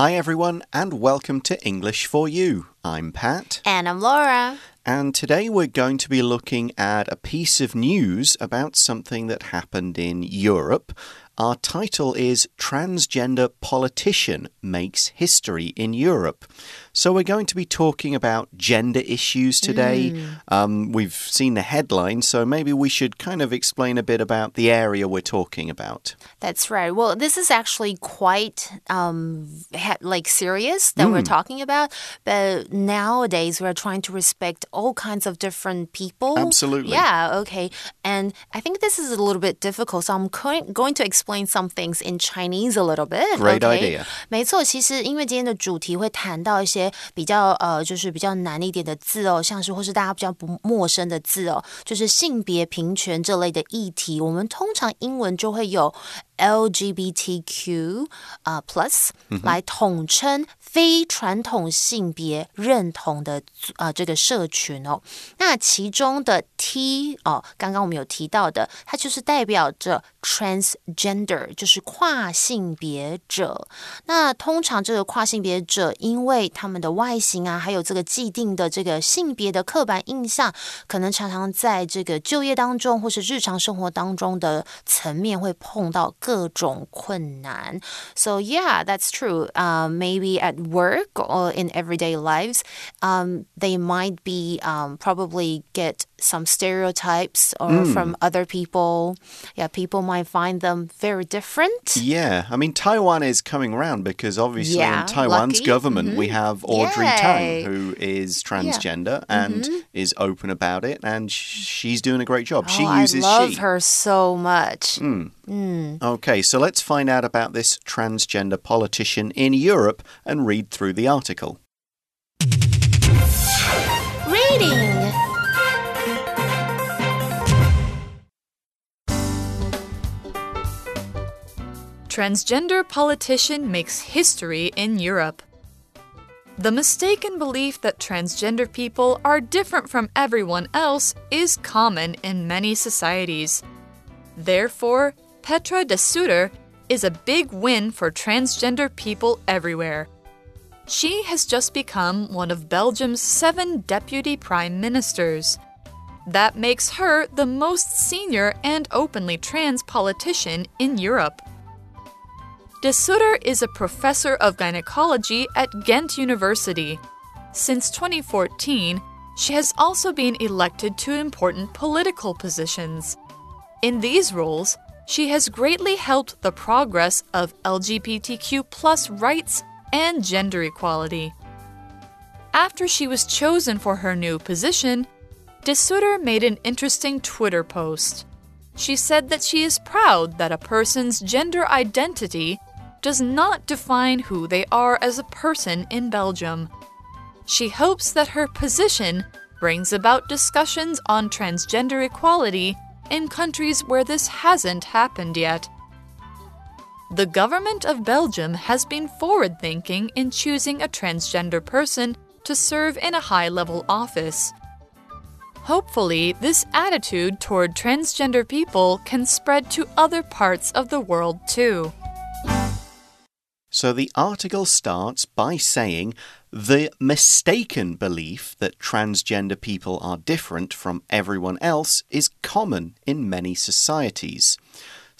Hi, everyone, and welcome to English for You. I'm Pat. And I'm Laura. And today we're going to be looking at a piece of news about something that happened in Europe. Our title is Transgender Politician Makes History in Europe. So, we're going to be talking about gender issues today. Mm. Um, we've seen the headline, so maybe we should kind of explain a bit about the area we're talking about. That's right. Well, this is actually quite um, like serious that mm. we're talking about, but nowadays we're trying to respect all kinds of different people. Absolutely. Yeah, okay. And I think this is a little bit difficult, so I'm going to explain some things in Chinese a little bit. Great idea. 没错，其实因为今天的主题会谈到一些比较呃，就是比较难一点的字哦，像是或是大家比较不陌生的字哦，就是性别平权这类的议题，我们通常英文就会有 LGBTQ 啊 Plus 来统称非传统性别认同的啊这个社群哦。那其中的 T 哦，刚刚我们有提到的，它就是代表着 transgender，就是跨性别者。那通常这个跨性别者，因为他们的外形啊，还有这个既定的这个性别的刻板印象，可能常常在这个就业当中或是日常生活当中的层面会碰到各种困难。So yeah, that's true. Um, maybe at work or in everyday lives, um, they might be um, probably get some stereotypes or mm. from other people. Yeah, people might find them very different. Yeah, I mean Taiwan is coming around because obviously yeah, in Taiwan's lucky. government mm -hmm. we have Audrey Yay. Tang who is transgender yeah. and mm -hmm. is open about it and she's doing a great job. Oh, she uses I love she. her so much. Mm. Okay, so let's find out about this transgender politician in Europe and read through the article. Reading Transgender politician makes history in Europe. The mistaken belief that transgender people are different from everyone else is common in many societies. Therefore, Petra de Sutter is a big win for transgender people everywhere. She has just become one of Belgium's seven deputy prime ministers. That makes her the most senior and openly trans politician in Europe. De Sutter is a professor of gynecology at Ghent University. Since 2014, she has also been elected to important political positions. In these roles, she has greatly helped the progress of LGBTQ rights and gender equality. After she was chosen for her new position, De Sutter made an interesting Twitter post. She said that she is proud that a person's gender identity does not define who they are as a person in Belgium. She hopes that her position brings about discussions on transgender equality in countries where this hasn't happened yet. The government of Belgium has been forward thinking in choosing a transgender person to serve in a high level office. Hopefully, this attitude toward transgender people can spread to other parts of the world too. So the article starts by saying the mistaken belief that transgender people are different from everyone else is common in many societies.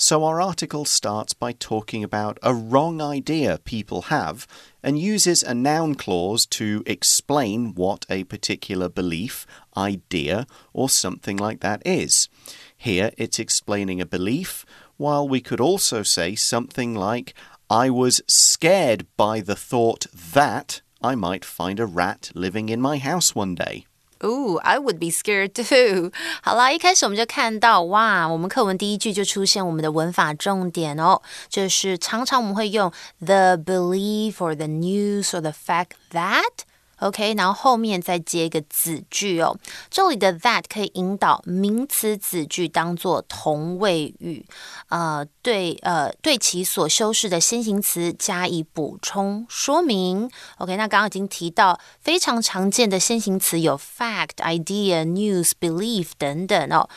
So our article starts by talking about a wrong idea people have and uses a noun clause to explain what a particular belief, idea, or something like that is. Here it's explaining a belief, while we could also say something like, I was scared by the thought that I might find a rat living in my house one day. Ooh, I would be scared too. 好啦，一开始我们就看到哇，我们课文第一句就出现我们的文法重点哦，就是常常我们会用 the belief or the news or the fact that。 OK，然后后面再接一个子句哦。这里的 that 可以引导名词子句当做同位语，呃，对，呃，对其所修饰的先行词加以补充说明。OK，那刚刚已经提到非常常见的先行词有 fact、idea、news、belief 等等哦。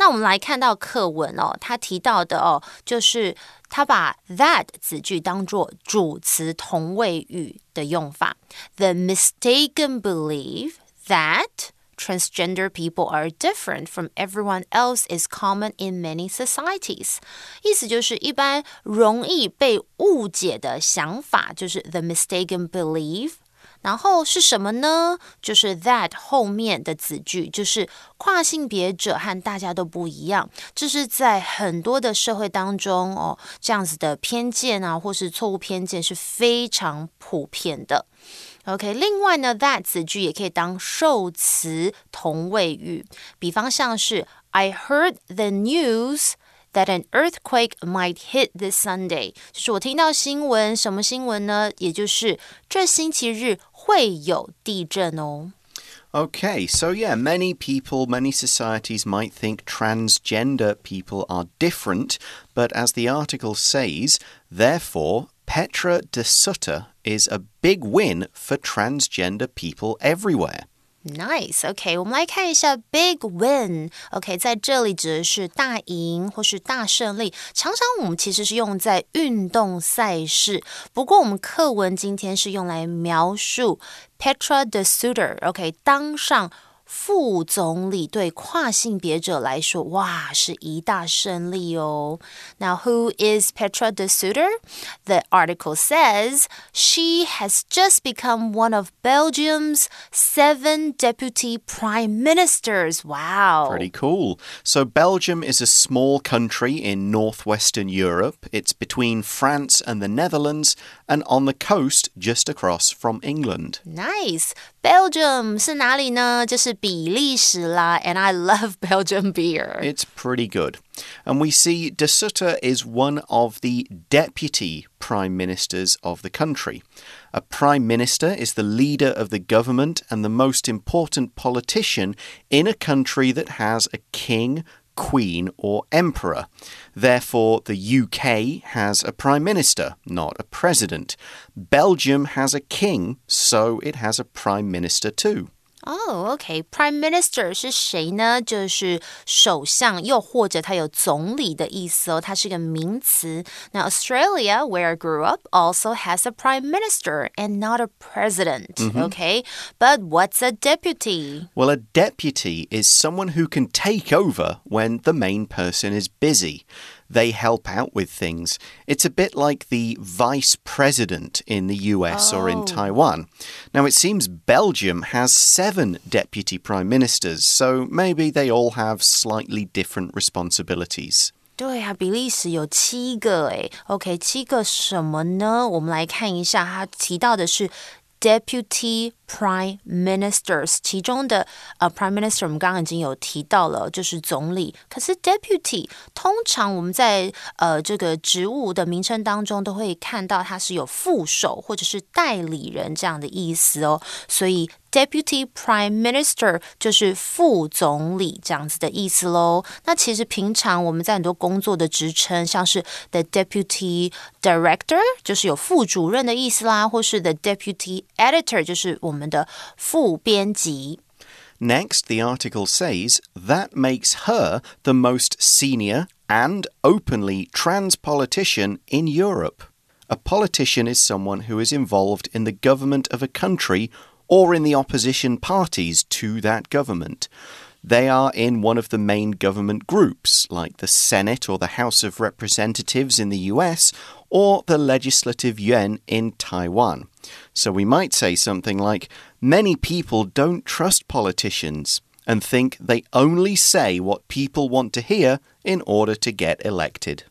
那我们来看到课文哦，他提到的哦，就是他把 that 子句当做主词同位语的用法。The mistaken belief that transgender people are different from everyone else is common in many societies。意思就是一般容易被误解的想法，就是 the mistaken belief。 然后是什么呢？就是 that 后面的子句，就是跨性别者和大家都不一样。这是在很多的社会当中哦，这样子的偏见啊，或是错误偏见是非常普遍的。OK，另外呢，that 子句也可以当受词同位语，比方像是 I heard the news。that an earthquake might hit this Sunday，就是我听到新闻，什么新闻呢？也就是这星期日会有地震哦。Okay, so yeah, many people, many societies might think transgender people are different, but as the article says, therefore, Petra de Sutter is a big win for transgender people everywhere. Nice. OK，我们来看一下 big win。OK，在这里指的是大赢或是大胜利。常常我们其实是用在运动赛事，不过我们课文今天是用来描述 Petra the Sutter。OK，当上。副总理对跨性别者来说，哇，是一大胜利哦。Now, who is Petra de Sutter? The article says she has just become one of Belgium's seven deputy prime ministers. Wow. Pretty cool. So, Belgium is a small country in northwestern Europe. It's between France and the Netherlands and on the coast just across from England. Nice. Belgium 是哪里呢？就是比利时啦，and I love Belgian beer. It's pretty good. And we see De Sutter is one of the deputy prime ministers of the country. A prime minister is the leader of the government and the most important politician in a country that has a king, queen, or emperor. Therefore, the UK has a prime minister, not a president. Belgium has a king, so it has a prime minister too. 哦，OK，Prime Minister 是谁呢？就是首相，又或者它有总理的意思哦，它是个名词。那 Australia, where I grew up, also has a Prime Minister and not a president. Okay, but what's a deputy? Well, a deputy is someone who can take over when the main person is busy they help out with things. It's a bit like the vice president in the US oh. or in oh. Taiwan. Now, it seems Belgium has seven deputy prime ministers, so maybe they all have slightly different responsibilities. 对啊，比利时有七个诶。OK，七个什么呢？我们来看一下，他提到的是 deputy prime ministers，其中的呃 prime minister 我们刚刚已经有提到了，就是总理。可是 deputy 通常我们在呃这个职务的名称当中都会看到它是有副手或者是代理人这样的意思哦，所以。Deputy Prime Minister 就是副总理这样子的意思喽。那其实平常我们在很多工作的职称，像是 the Deputy Director 就是有副主任的意思啦，或是 the Deputy Editor 就是我们 的副编辑。Next, the article says that makes her the most senior and openly trans politician in Europe. A politician is someone who is involved in the government of a country or in the opposition parties to that government. They are in one of the main government groups, like the Senate or the House of Representatives in the US or the Legislative Yuan in Taiwan. So we might say something like Many people don't trust politicians and think they only say what people want to hear in order to get elected.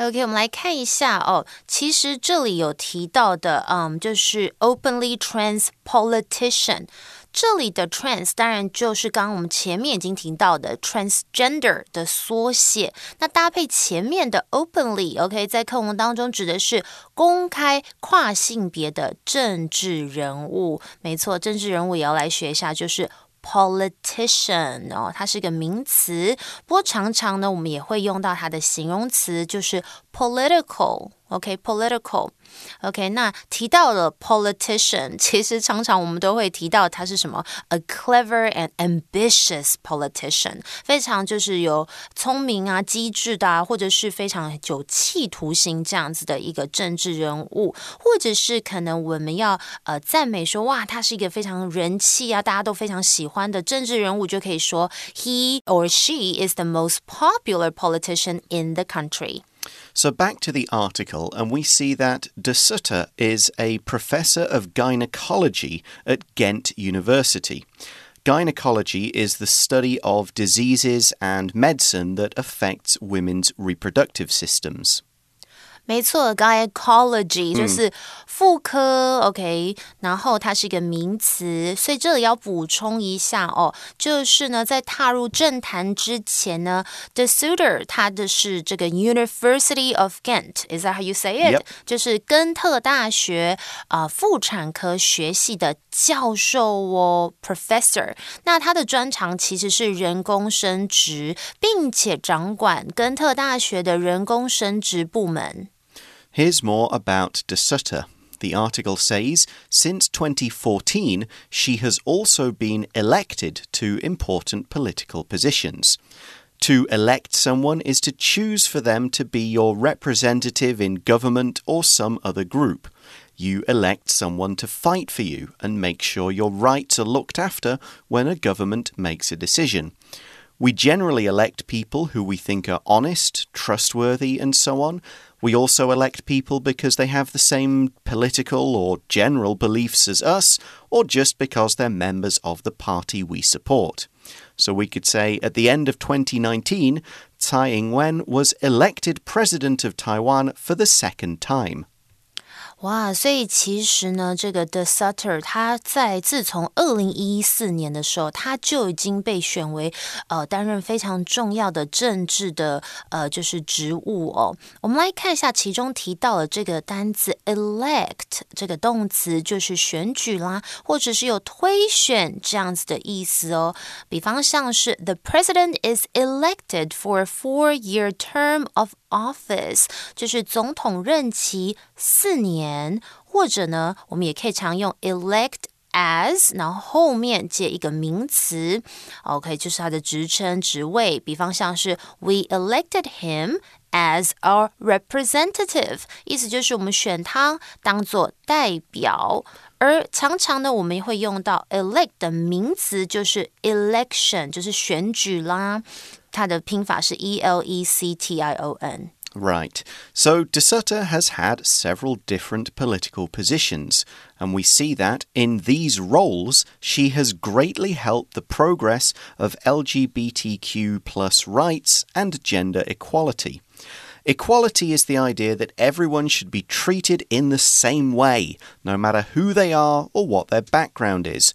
OK，我们来看一下哦。其实这里有提到的，嗯，就是 openly trans politician。这里的 trans 当然就是刚刚我们前面已经提到的 transgender 的缩写。那搭配前面的 openly，OK，在课文当中指的是公开跨性别的政治人物。没错，政治人物也要来学一下，就是。Politician 哦，它是一个名词，不过常常呢，我们也会用到它的形容词，就是 political ok 那提到了 politician 其实常常我们都会提到他是什么？A clever and ambitious politician 非常就是有聪明啊机智的啊或者是非常有企图心这样子的一个政治人物。或者是可能我们要呃赞美说哇他是一个非常人气啊大家都非常喜欢的政治人物就可以说 he or she is the most popular politician in the country So back to the article, and we see that De Sutter is a professor of gynecology at Ghent University. Gynecology is the study of diseases and medicine that affects women's reproductive systems. 没错，gynecology 就是妇科、嗯、，OK，然后它是一个名词，所以这里要补充一下哦，就是呢，在踏入政坛之前呢，the suitor 他的是这个 University of Ghent，is that how you say it？、Yep. 就是根特大学啊、呃、妇产科学系的教授哦，professor。那他的专长其实是人工生殖，并且掌管根特大学的人工生殖部门。Here's more about De Sutter. The article says since 2014, she has also been elected to important political positions. To elect someone is to choose for them to be your representative in government or some other group. You elect someone to fight for you and make sure your rights are looked after when a government makes a decision. We generally elect people who we think are honest, trustworthy, and so on. We also elect people because they have the same political or general beliefs as us, or just because they're members of the party we support. So we could say at the end of 2019, Tsai Ing wen was elected president of Taiwan for the second time. 哇，所以其实呢，这个 The Sutter 他在自从二零一四年的时候，他就已经被选为呃担任非常重要的政治的呃就是职务哦。我们来看一下，其中提到了这个单词 elect 这个动词，就是选举啦，或者是有推选这样子的意思哦。比方像是 The president is elected for a four-year term of office，就是总统任期四年，或者呢，我们也可以常用 elect as，然后后面接一个名词，OK，就是他的职称、职位。比方像是 We elected him as our representative，意思就是我们选他当做代表。而常常呢，我们会用到 elect 的名词，就是 election，就是选举啦。它的拼法是 E L E C T I O N。Right. So De Sutter has had several different political positions, and we see that in these roles she has greatly helped the progress of LGBTQ plus rights and gender equality. Equality is the idea that everyone should be treated in the same way, no matter who they are or what their background is.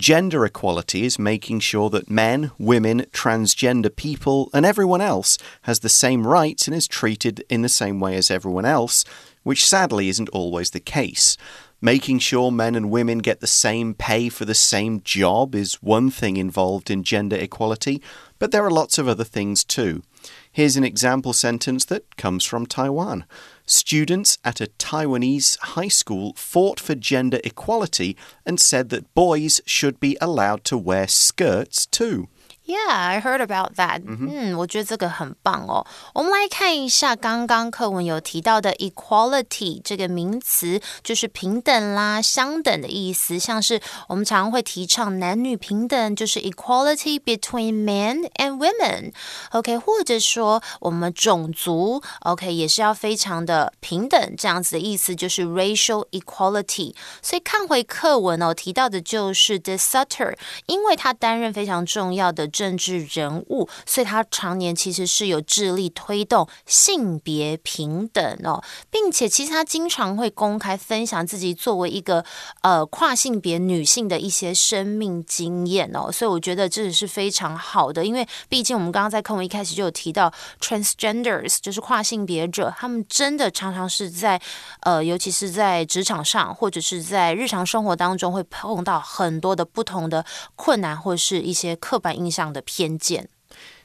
Gender equality is making sure that men, women, transgender people, and everyone else has the same rights and is treated in the same way as everyone else, which sadly isn't always the case. Making sure men and women get the same pay for the same job is one thing involved in gender equality, but there are lots of other things too. Here's an example sentence that comes from Taiwan. Students at a Taiwanese high school fought for gender equality and said that boys should be allowed to wear skirts too. Yeah, I heard about that. 嗯，我觉得这个很棒哦。我们来看一下刚刚课文有提到的 equality 这个名词，就是平等啦、相等的意思。像是我们常常会提倡男女平等，就是 equality between men and women。OK，或者说我们种族 OK 也是要非常的平等，这样子的意思就是 racial equality。所以看回课文哦，提到的就是 The Sutter，因为他担任非常重要的。 政治人物，所以他常年其实是有致力推动性别平等哦，并且其实他经常会公开分享自己作为一个呃跨性别女性的一些生命经验哦，所以我觉得这也是非常好的，因为毕竟我们刚刚在课文一开始就有提到 transgenders，就是跨性别者，他们真的常常是在呃，尤其是在职场上或者是在日常生活当中会碰到很多的不同的困难或是一些刻板印象。的偏见。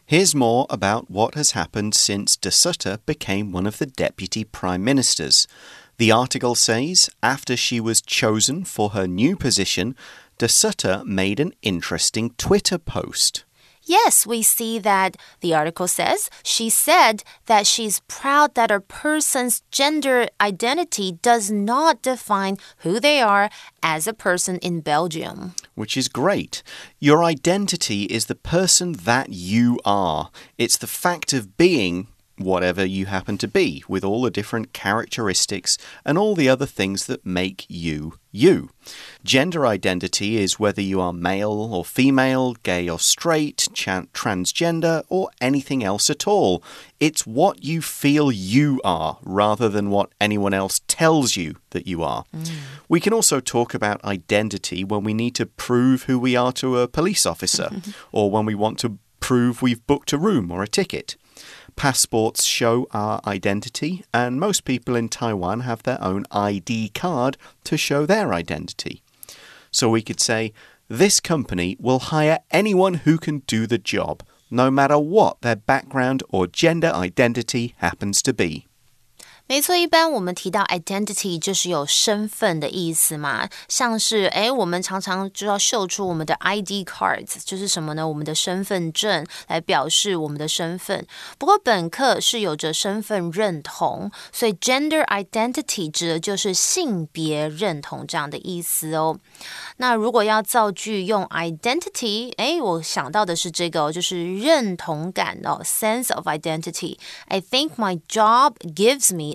Here's more about what has happened since De Sutter became one of the deputy prime ministers. The article says after she was chosen for her new position, De Sutter made an interesting Twitter post. Yes, we see that the article says she said that she's proud that a person's gender identity does not define who they are as a person in Belgium. Which is great. Your identity is the person that you are, it's the fact of being whatever you happen to be, with all the different characteristics and all the other things that make you you. Gender identity is whether you are male or female, gay or straight, transgender, or anything else at all. It's what you feel you are rather than what anyone else tells you that you are. Mm. We can also talk about identity when we need to prove who we are to a police officer or when we want to prove we've booked a room or a ticket. Passports show our identity, and most people in Taiwan have their own ID card to show their identity. So we could say, this company will hire anyone who can do the job, no matter what their background or gender identity happens to be. 没错，一般我们提到 identity 就是有身份的意思嘛，像是诶，我们常常就要秀出我们的 ID cards，就是什么呢？我们的身份证来表示我们的身份。不过本课是有着身份认同，所以 gender identity 指的就是性别认同这样的意思哦。那如果要造句用 identity，诶，我想到的是这个哦，就是认同感哦，sense of identity。I think my job gives me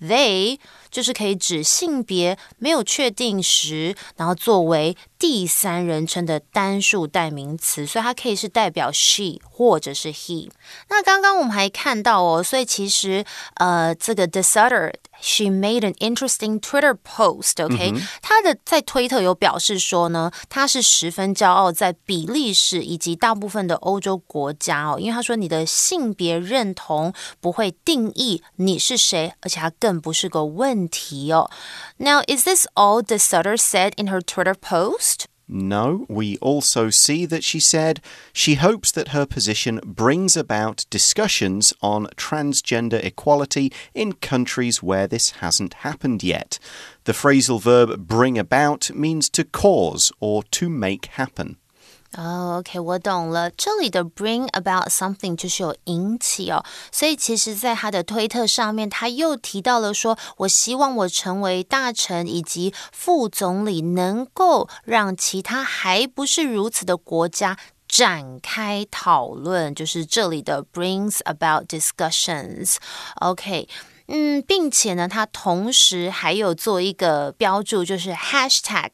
they，就是可以指性别没有确定时，然后作为第三人称的单数代名词，所以它可以是代表 she 或者是 he。那刚刚我们还看到哦，所以其实呃，这个 De Sutter she made an interesting Twitter post。OK，、嗯、她的在推特有表示说呢，她是十分骄傲在比利时以及大部分的欧洲国家哦，因为她说你的性别认同不会定义你是谁，而且她更 Now is this all De Sutter said in her Twitter post? No, we also see that she said she hopes that her position brings about discussions on transgender equality in countries where this hasn't happened yet. The phrasal verb bring about means to cause or to make happen. 哦，OK，我懂了。这里的 bring about something 就是有引起哦，所以其实，在他的推特上面，他又提到了说，我希望我成为大臣以及副总理，能够让其他还不是如此的国家展开讨论，就是这里的 brings about discussions。OK。嗯，并且呢，他同时还有做一个标注，就是 hashtag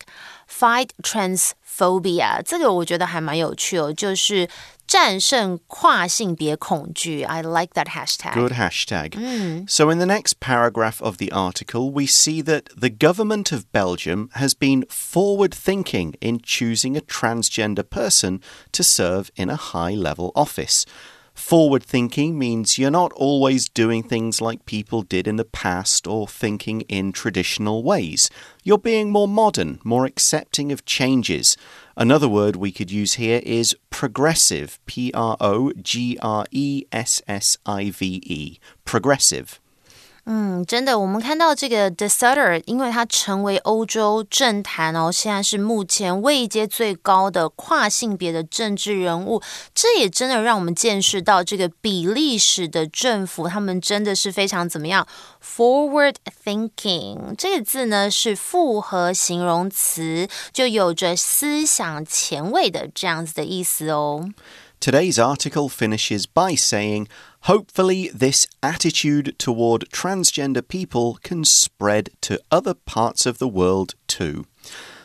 fight transphobia，这个我觉得还蛮有趣哦，就是战胜跨性别恐惧。I like that hashtag. Good hashtag. Mm. So, in the next paragraph of the article, we see that the government of Belgium has been forward thinking in choosing a transgender person to serve in a high level office. Forward thinking means you're not always doing things like people did in the past or thinking in traditional ways. You're being more modern, more accepting of changes. Another word we could use here is progressive. P R O G R E S S I V E. Progressive. 嗯，真的，我们看到这个 De Sutter，因为他成为欧洲政坛哦，现在是目前位阶最高的跨性别的政治人物，这也真的让我们见识到这个比利时的政府，他们真的是非常怎么样？Forward thinking 这个字呢是复合形容词，就有着思想前卫的这样子的意思哦。Today's article finishes by saying, hopefully, this attitude toward transgender people can spread to other parts of the world too.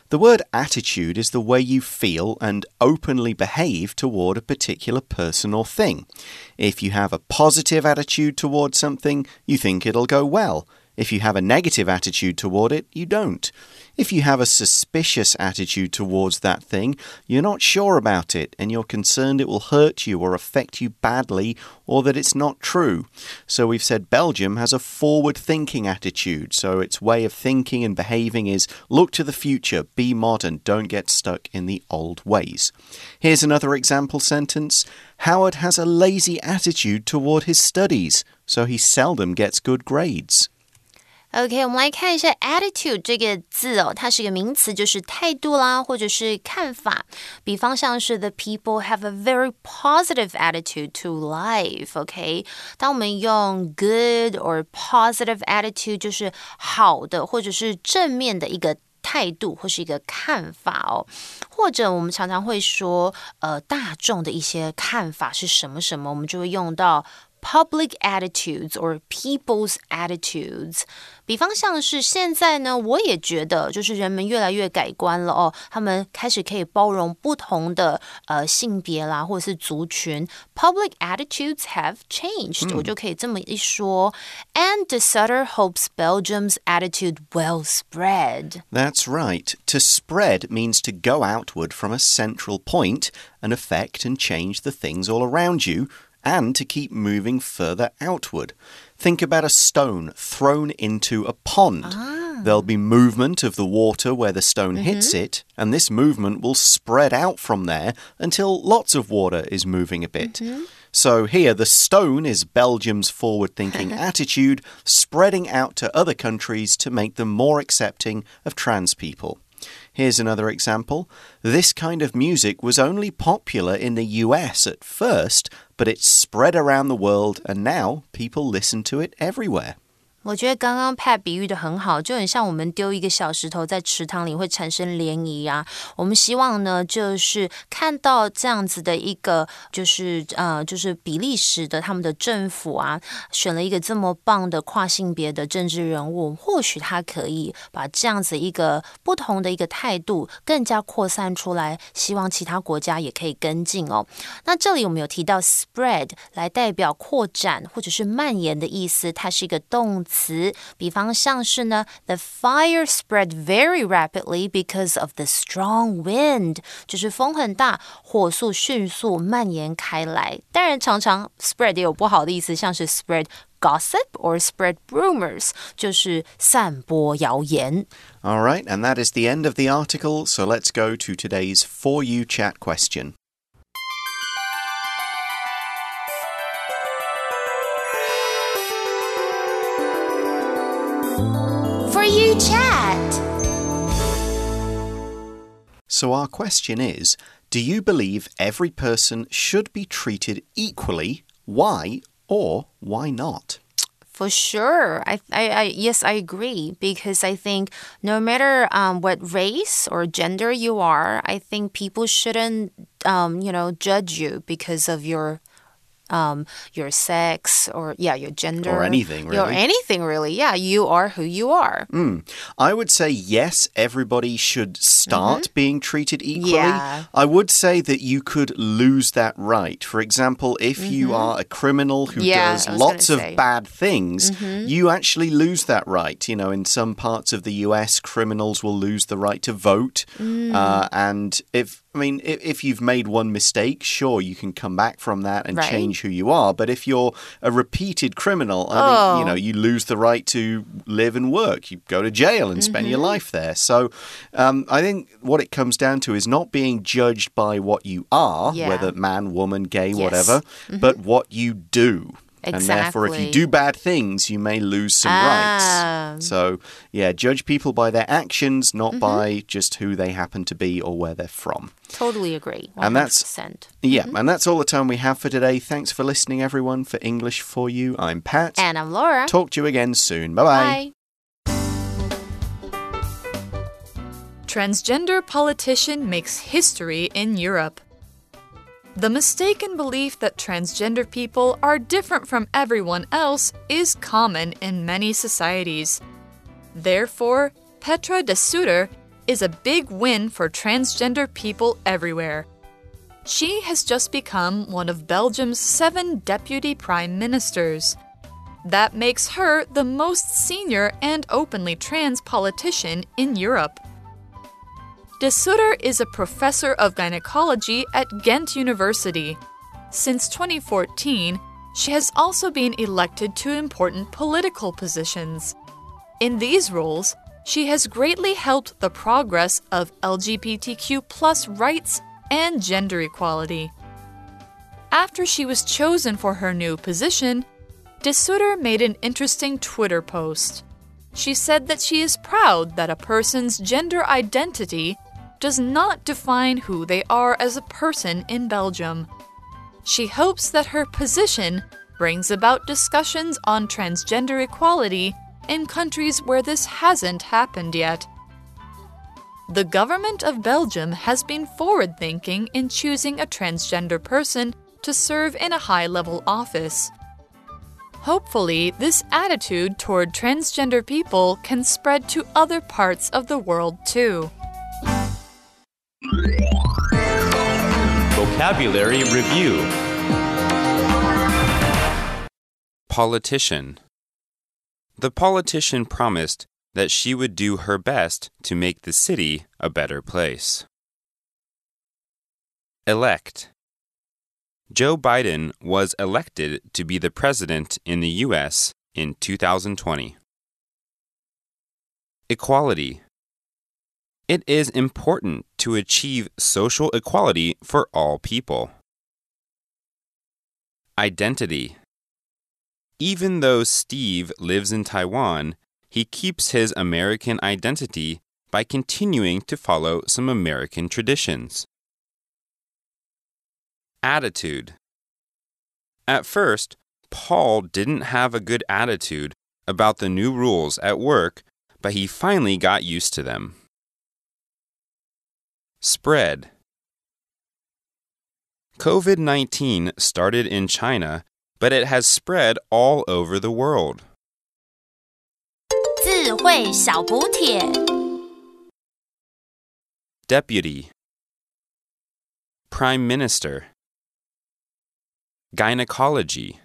The word attitude is the way you feel and openly behave toward a particular person or thing. If you have a positive attitude toward something, you think it'll go well. If you have a negative attitude toward it, you don't. If you have a suspicious attitude towards that thing, you're not sure about it and you're concerned it will hurt you or affect you badly or that it's not true. So we've said Belgium has a forward thinking attitude. So its way of thinking and behaving is look to the future, be modern, don't get stuck in the old ways. Here's another example sentence Howard has a lazy attitude toward his studies, so he seldom gets good grades. OK，我们来看一下 attitude 这个字哦，它是一个名词，就是态度啦，或者是看法。比方像是 The people have a very positive attitude to life。OK，当我们用 good or positive attitude，就是好的或者是正面的一个。态度或是一个看法哦，或者我们常常会说，呃，大众的一些看法是什么什么，我们就会用到 public attitudes or people's attitudes。比方像是现在呢，我也觉得就是人们越来越改观了哦，他们开始可以包容不同的呃性别啦，或者是族群。Public attitudes have changed，、嗯、我就可以这么一说。And De Sutter hopes Belgium's attitude will spread. That's right. To spread means to go outward from a central point and affect and change the things all around you and to keep moving further outward. Think about a stone thrown into a pond. Ah. There'll be movement of the water where the stone mm -hmm. hits it, and this movement will spread out from there until lots of water is moving a bit. Mm -hmm. So here, the stone is Belgium's forward thinking attitude, spreading out to other countries to make them more accepting of trans people. Here's another example. This kind of music was only popular in the US at first, but it's spread around the world and now people listen to it everywhere. 我觉得刚刚 Pat 比喻的很好，就很像我们丢一个小石头在池塘里会产生涟漪啊。我们希望呢，就是看到这样子的一个，就是呃，就是比利时的他们的政府啊，选了一个这么棒的跨性别的政治人物，或许他可以把这样子一个不同的一个态度更加扩散出来，希望其他国家也可以跟进哦。那这里我们有提到 spread 来代表扩展或者是蔓延的意思，它是一个动词。词，比方像是呢，The fire spread very rapidly because of the strong wind，就是风很大，火速迅速蔓延开来。当然，常常 spread 也有不好的意思，像是 spread gossip or spread rumors，就是散播谣言。All right, and that is the end of the article. So let's go to today's For You chat question. So, our question is Do you believe every person should be treated equally? Why or why not? For sure. I, I, I, yes, I agree because I think no matter um, what race or gender you are, I think people shouldn't, um, you know, judge you because of your um, your sex or yeah, your gender or anything really. Or anything really. Yeah, you are who you are. Mm. I would say yes, everybody should start mm -hmm. being treated equally. Yeah. I would say that you could lose that right. For example, if mm -hmm. you mm-hmm. are a criminal who yeah, does lots of bad things, -hmm. you actually lose that right. You know, in some parts of the US, criminals will lose the right to vote. Mm. Uh, and if I mean, if, if, you've made one mistake, sure, you can come back from that and right. change who you are. But if you're a repeated criminal, I oh. mean, you know, you lose the right to live and work. You go to jail and spend mm -hmm. your mm-hmm. life there. So um, I think what it comes down to is not being judged by what you are, yeah. whether man, woman, gay, yes. whatever, mm -hmm. but what you do. Exactly. And therefore, if you do bad things, you may lose some ah. rights. So, yeah, judge people by their actions, not mm -hmm. by just who they happen to be or where they're from. Totally agree. 100%. And that's yeah, mm -hmm. and that's all the time we have for today. Thanks for listening, everyone. For English for You, I'm Pat, and I'm Laura. Talk to you again soon. Bye bye. bye. Transgender politician makes history in Europe. The mistaken belief that transgender people are different from everyone else is common in many societies. Therefore, Petra de Sutter is a big win for transgender people everywhere. She has just become one of Belgium's seven deputy prime ministers. That makes her the most senior and openly trans politician in Europe. De Sutter is a professor of gynecology at Ghent University. Since 2014, she has also been elected to important political positions. In these roles, she has greatly helped the progress of LGBTQ rights and gender equality. After she was chosen for her new position, De Sutter made an interesting Twitter post. She said that she is proud that a person's gender identity does not define who they are as a person in Belgium. She hopes that her position brings about discussions on transgender equality in countries where this hasn't happened yet. The government of Belgium has been forward thinking in choosing a transgender person to serve in a high level office. Hopefully, this attitude toward transgender people can spread to other parts of the world too. Vocabulary Review Politician The politician promised that she would do her best to make the city a better place. Elect Joe Biden was elected to be the president in the U.S. in 2020. Equality it is important to achieve social equality for all people. Identity Even though Steve lives in Taiwan, he keeps his American identity by continuing to follow some American traditions. Attitude At first, Paul didn't have a good attitude about the new rules at work, but he finally got used to them. Spread. COVID 19 started in China, but it has spread all over the world. Deputy. Prime Minister. Gynecology